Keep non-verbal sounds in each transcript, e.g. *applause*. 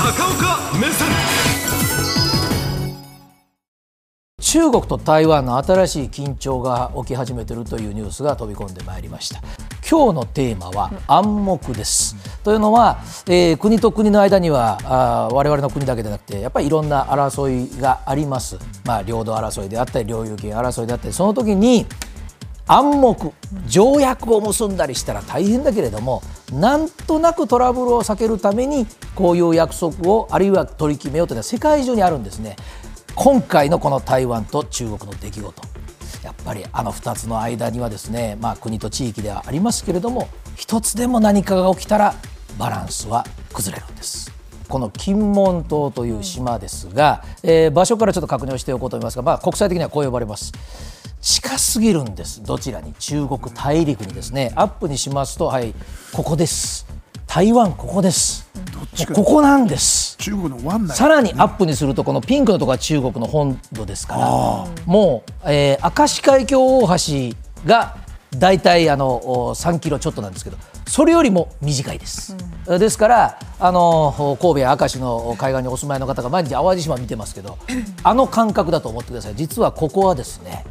高岡目線。中国と台湾の新しい緊張が起き始めているというニュースが飛び込んでまいりました。今日のテーマは暗黙です、うん、というのは、えー、国と国の間にはあ我々の国だけでなくてやっぱりいろんな争いがあります、まあ、領土争いであったり領有権争いであったりその時に暗黙条約を結んだりしたら大変だけれどもなんとなくトラブルを避けるためにこういう約束をあるいは取り決めようというのは世界中にあるんですね。今回のこの台湾と中国の出来事。やっぱりあの2つの間にはですね、まあ、国と地域ではありますけれども一つでも何かが起きたらバランスは崩れるんです。この金門島という島ですが、えー、場所からちょっと確認をしておこうと思いますが、まあ、国際的にはこう呼ばれます。近すぎるんです。どちらに？中国大陸にですね。アップにしますとはいここです。台湾ここです。ここなんです。中国の湾内。さらにアップにするとこのピンクのところは中国の本土ですから。もう、えー、明石海峡大橋が大体あの3キロちょっとなんですけどそれよりも短いです、うん、ですからあの神戸や明石の海岸にお住まいの方が毎日淡路島見てますけど *laughs* あの感覚だと思ってください。実はここはですね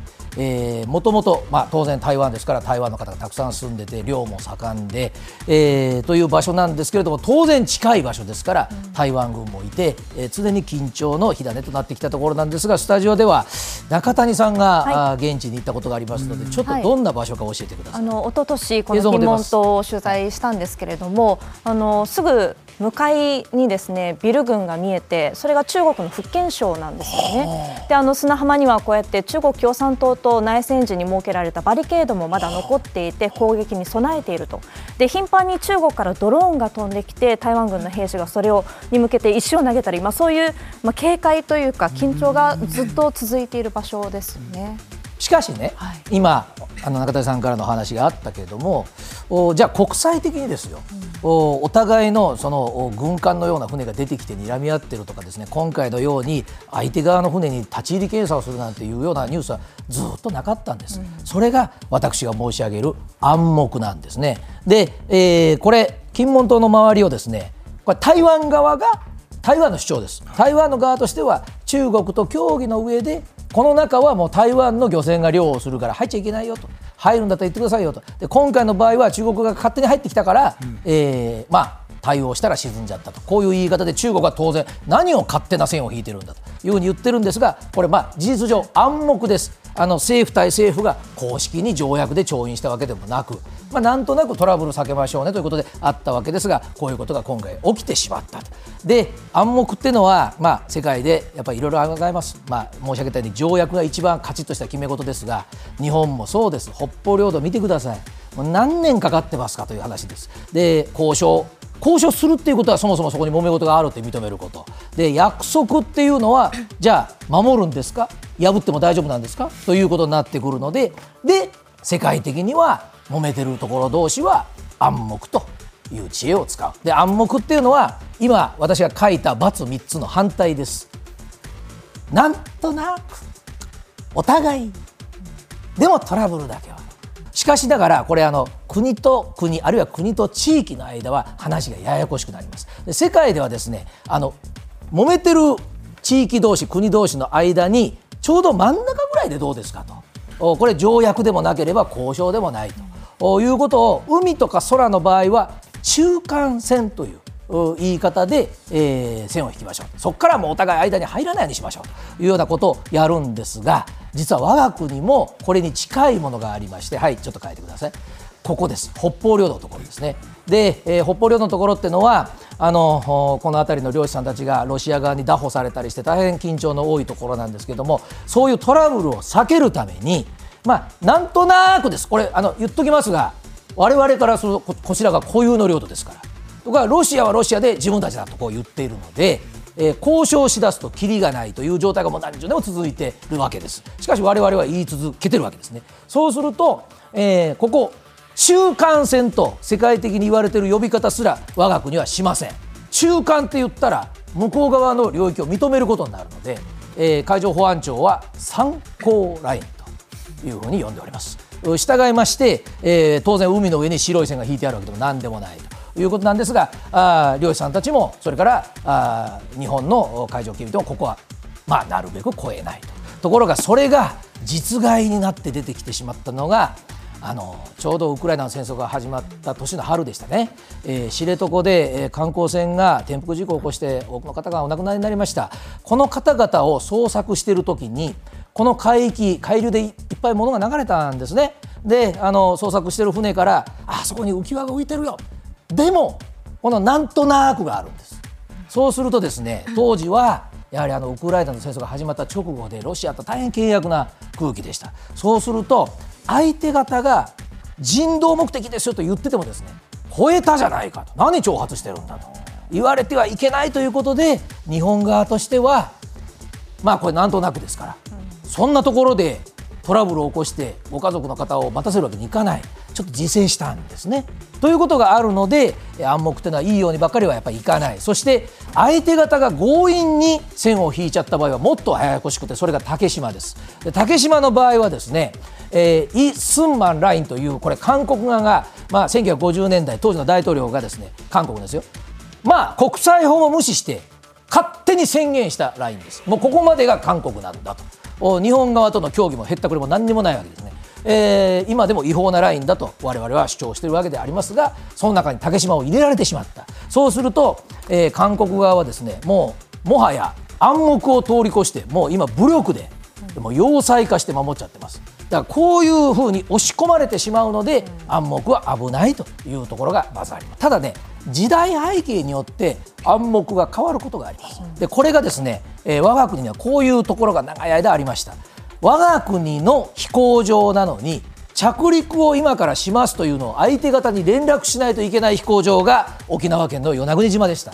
もともと当然台湾ですから台湾の方がたくさん住んでて漁も盛んで、えー、という場所なんですけれども当然近い場所ですから、台湾軍もいて、えー、常に緊張の火種となってきたところなんですがスタジオでは中谷さんが、はい、現地に行ったことがありますので、ちょっとどんな場所か教えてください。はい、あの一昨年この金門島を取材したんですけれども、あのすぐ向かいにですねビル群が見えてそれが中国の福建省なんですよね。であの砂浜にはこうやって中国共産党と内戦時に設けられたバリケードもまだ残っていて攻撃に備えているとで頻繁に中国からドローンが飛んできて台湾軍の兵士がそれをに向けて石を投げたり、まあ、そういう、まあ、警戒というか緊張がずっと続いている場所ですよね。しかしね、はい、今あの中谷さんからの話があったけれどもおじゃあ国際的にですよ、うん、おお互いのその軍艦のような船が出てきて睨み合ってるとかですね今回のように相手側の船に立ち入り検査をするなんていうようなニュースはずっとなかったんです、うん、それが私が申し上げる暗黙なんですね。で、えー、これ金門島の周りをですねこれ台湾側が台湾の主張です。台湾の側としては中国と協議の上でこの中はもう台湾の漁船が漁をするから入っちゃいけないよと。入るんだったら言ってくださいよと。で今回の場合は中国が勝手に入ってきたから、うん、えー、まあ対応したら沈んじゃったと。こういう言い方で中国は当然何を勝手な線を引いてるんだというふうに言ってるんですがこれまあ事実上暗黙です。あの政府対政府が公式に条約で調印したわけでもなく、まあ、なんとなくトラブル避けましょうねということであったわけですがこういうことが今回起きてしまったと。で暗黙っていうのは、まあ、世界でやっぱりいろいろございます、まあ、申し上げたように条約が一番カチッとした決め事ですが日本もそうです。北方領土見てください。何年かかってますかという話です。で交渉。交渉するっていうことはそもそもそこに揉め事があるって認めること。で約束っていうのはじゃあ守るんですか？破っても大丈夫なんですか？ということになってくるのでで世界的には揉めてるところ同士は暗黙という知恵を使う。で暗黙っていうのは今私が書いた×三つの反対です。なんとなくお互いでもトラブルだけは。しかしながらこれあの国と国あるいは国と地域の間は話がややこしくなります。世界ではですねあの揉めてる地域同士国同士の間にちょうど真ん中ぐらいでどうですかと。これ条約でもなければ交渉でもないと。いうことを海とか空の場合は中間線という言い方で、えー、線を引きましょう。そこからもお互い間に入らないようにしましょうというようなことをやるんですが実は我が国もこれに近いものがありましてはいちょっと書いてください。ここです。北方領土のところですねで、えー、北方領土のところっていうのはあのこの辺りの漁師さんたちがロシア側に拿捕されたりして大変緊張の多いところなんですけどもそういうトラブルを避けるためにまあなんとなくです。これあの言っときますが我々からそのこちらが固有の領土ですから。とかロシアはロシアで自分たちだとこう言っているので、えー、交渉しだすときりがないという状態がもう何十年も続いているわけです。しかし我々は言い続けてるわけですね。そうすると、えー、ここ中間線と世界的に言われている呼び方すら我が国はしません。中間って言ったら向こう側の領域を認めることになるので、えー、海上保安庁は参考ライン。いうふうに呼んでおります。従いまして、えー、当然海の上に白い線が引いてあるわけでも何でもないということなんですがあ漁師さんたちもそれからあ日本の海上警備ともここは、まあ、なるべく超えないと。ところがそれが実害になって出てきてしまったのがあのちょうどウクライナの戦争が始まった年の春でしたね、えー、知床で、えー、観光船が転覆事故を起こして多くの方がお亡くなりになりました。この方々を捜索している時にこの海域海流でっぱい物が流れたんですね。であの捜索している船からあそこに浮き輪が浮いてるよでもこのなんとなくがあるんです。そうするとですね当時はやはりあのウクライナの戦争が始まった直後でロシアと大変険悪な空気でした。そうすると相手方が人道目的ですよと言っててもですね超えたじゃないかと。何挑発してるんだと。言われてはいけないということで日本側としてはまあこれなんとなくですから、そんなところでトラブルを起こしてご家族の方を待たせるわけにいかないちょっと自制したんですね。ということがあるので暗黙というのはいいようにばかりはやっぱりいかないそして相手方が強引に線を引いちゃった場合はもっとややこしくてそれが竹島です。で竹島の場合はですねえー、イ・スンマンラインというこれ韓国側が、まあ、1950年代当時の大統領がですね韓国ですよまあ国際法も無視して勝手に宣言したラインです。もうここまでが韓国なんだと。日本側との協議も減ったくれも何にもないわけですね。えー、今でも違法なラインだと我々は主張しているわけでありますがその中に竹島を入れられてしまった。そうすると、えー、韓国側はですねもうもはや暗黙を通り越してもう今武力でもう要塞化して守っちゃってます。だからこういうふうに押し込まれてしまうので暗黙は危ないというところがまずあります。ただね時代背景によって暗黙が変わることがあります。でこれがですね、えー、我が国にはこういうところが長い間ありました。我が国の飛行場なのに着陸を今からしますというのを相手方に連絡しないといけない飛行場が沖縄県の与那国島でした。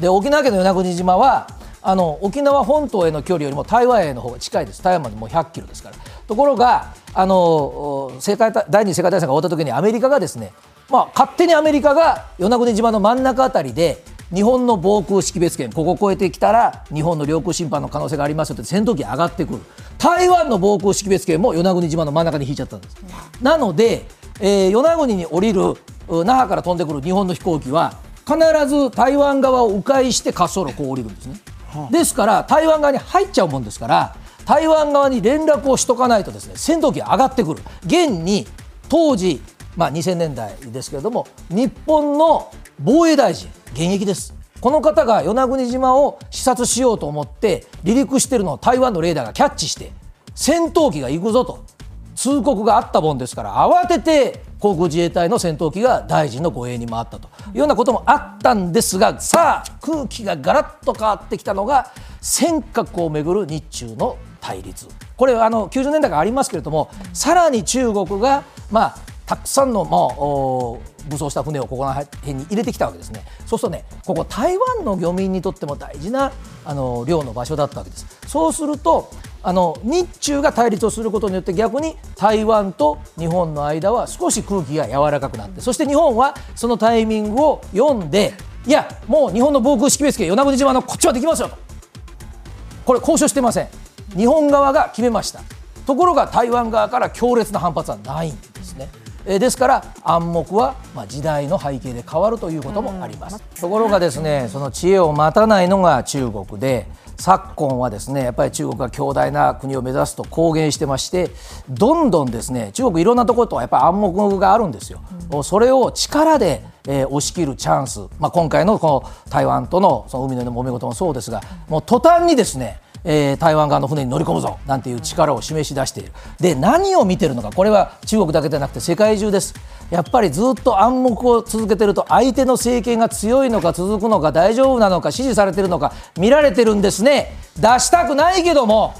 で沖縄県の与那国島はあの沖縄本島への距離よりも台湾への方が近いです。台湾までもう100キロですから。ところがあの世界第二次世界大戦が終わった時にアメリカがですね、まあ、勝手にアメリカが与那国島の真ん中あたりで日本の防空識別圏ここを越えてきたら日本の領空侵犯の可能性がありますよって戦闘機上がってくる。台湾の防空識別圏も与那国島の真ん中に引いちゃったんです、なので、えー、与那国に降りる那覇から飛んでくる日本の飛行機は必ず台湾側を迂回して滑走路をこう降りるんですね。ですから台湾側に入っちゃうもんですから台湾側に連絡をしとかないとですね戦闘機が上がってくる。現に当時、まあ、2000年代ですけれども日本の防衛大臣現役です。この方が与那国島を視察しようと思って離陸しているのを台湾のレーダーがキャッチして戦闘機が行くぞと通告があったもんですから慌てて航空自衛隊の戦闘機が大臣の護衛に回ったというようなこともあったんですがさあ空気がガラッと変わってきたのが尖閣をめぐる日中の対立。これあの90年代がありますけれどもさらに中国がまあたくさんのもう武装した船をここら辺に入れてきたわけですね。そうするとねここ台湾の漁民にとっても大事なあの漁の場所だったわけです。そうするとあの日中が対立をすることによって逆に台湾と日本の間は少し空気が柔らかくなってそして日本はそのタイミングを読んでいやもう日本の防空識別圏与那国島のこっちはできますよと。これ交渉してません。日本側が決めました。ところが台湾側から強烈な反発はない。んです。えですから暗黙はまあ時代の背景で変わるということもあります、ところがですねその知恵を待たないのが中国で昨今はですねやっぱり中国が強大な国を目指すと公言してましてどんどんですね中国いろんなところとやっぱり暗黙があるんですよ、うん、それを力で、えー、押し切るチャンス、まあ、今回のこの台湾とのその海の揉め事もそうですがもう途端にですねえー、台湾側の船に乗り込むぞなんていう力を示し出している。で何を見てるのかこれは中国だけでなくて世界中です。やっぱりずっと暗黙を続けてると相手の政権が強いのか続くのか大丈夫なのか支持されてるのか見られてるんですね。出したくないけども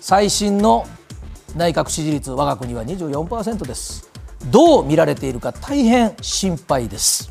最新の内閣支持率我が国は24%です。どう見られているか大変心配です。